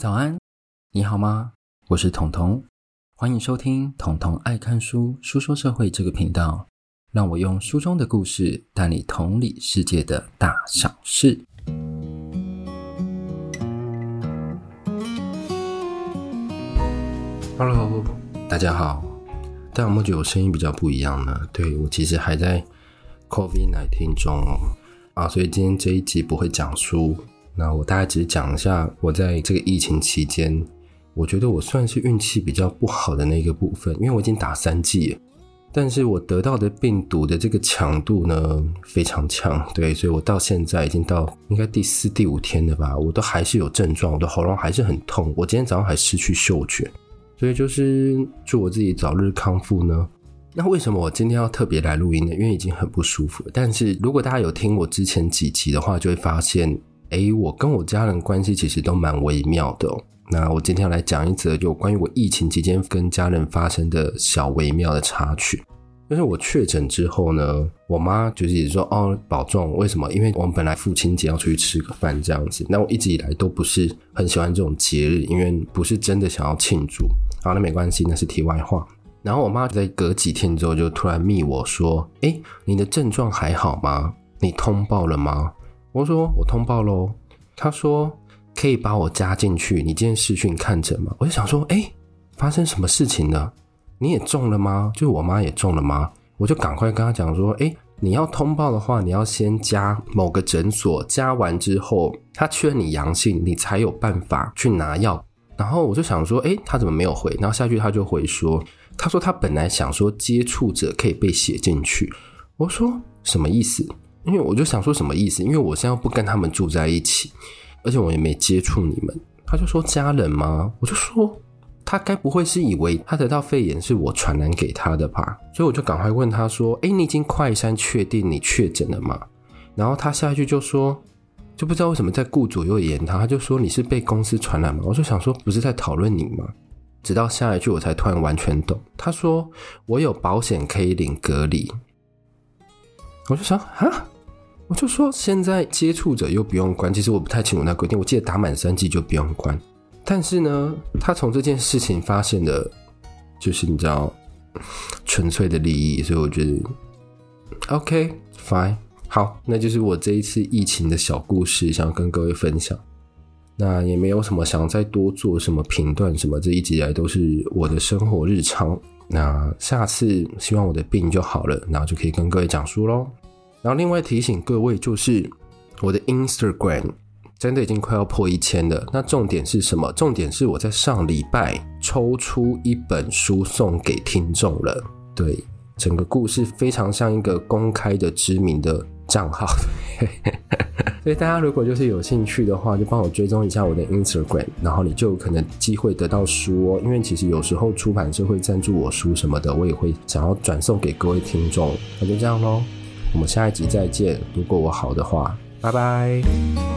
早安，你好吗？我是彤彤，欢迎收听彤彤爱看书书说社会这个频道，让我用书中的故事带你同理世界的大小事。Hello，大家好，但有没有觉得我声音比较不一样呢？对，我其实还在 COVID-19 中啊，所以今天这一集不会讲书。那我大概只是讲一下，我在这个疫情期间，我觉得我算是运气比较不好的那个部分，因为我已经打三剂，但是我得到的病毒的这个强度呢，非常强，对，所以我到现在已经到应该第四、第五天了吧，我都还是有症状，我的喉咙还是很痛，我今天早上还失去嗅觉，所以就是祝我自己早日康复呢。那为什么我今天要特别来录音呢？因为已经很不舒服了，但是如果大家有听我之前几集的话，就会发现。诶，我跟我家人关系其实都蛮微妙的哦。那我今天要来讲一则有关于我疫情期间跟家人发生的小微妙的插曲。就是我确诊之后呢，我妈就是也说哦，保重。为什么？因为我们本来父亲节要出去吃个饭这样子。那我一直以来都不是很喜欢这种节日，因为不是真的想要庆祝。好，那没关系，那是题外话。然后我妈在隔几天之后就突然密我说：“诶，你的症状还好吗？你通报了吗？”我说我通报喽，他说可以把我加进去，你今天视讯看诊吗？我就想说，哎，发生什么事情了？你也中了吗？就是我妈也中了吗？我就赶快跟他讲说，哎，你要通报的话，你要先加某个诊所，加完之后他确认你阳性，你才有办法去拿药。然后我就想说，哎，他怎么没有回？然后下去他就回说，他说他本来想说接触者可以被写进去。我说什么意思？因为我就想说什么意思？因为我现在不跟他们住在一起，而且我也没接触你们。他就说家人吗？我就说他该不会是以为他得到肺炎是我传染给他的吧？所以我就赶快问他说：“哎，你已经快筛确定你确诊了吗？”然后他下一句就说：“就不知道为什么在顾左右言他，他就说你是被公司传染吗？”我就想说不是在讨论你吗？直到下一句我才突然完全懂。他说：“我有保险可以领隔离。”我就想啊。我就说，现在接触者又不用关，其实我不太清楚那规定。我记得打满三剂就不用关，但是呢，他从这件事情发现的，就是你知道，纯粹的利益，所以我觉得，OK fine，好，那就是我这一次疫情的小故事，想跟各位分享。那也没有什么想再多做什么评断什么，这一直以来都是我的生活日常。那下次希望我的病就好了，然后就可以跟各位讲书喽。然后另外提醒各位，就是我的 Instagram 真的已经快要破一千了。那重点是什么？重点是我在上礼拜抽出一本书送给听众了。对，整个故事非常像一个公开的知名的账号。所以大家如果就是有兴趣的话，就帮我追踪一下我的 Instagram，然后你就可能机会得到书哦。因为其实有时候出版社会赞助我书什么的，我也会想要转送给各位听众。那就这样喽。我们下一集再见。如果我好的话，拜拜。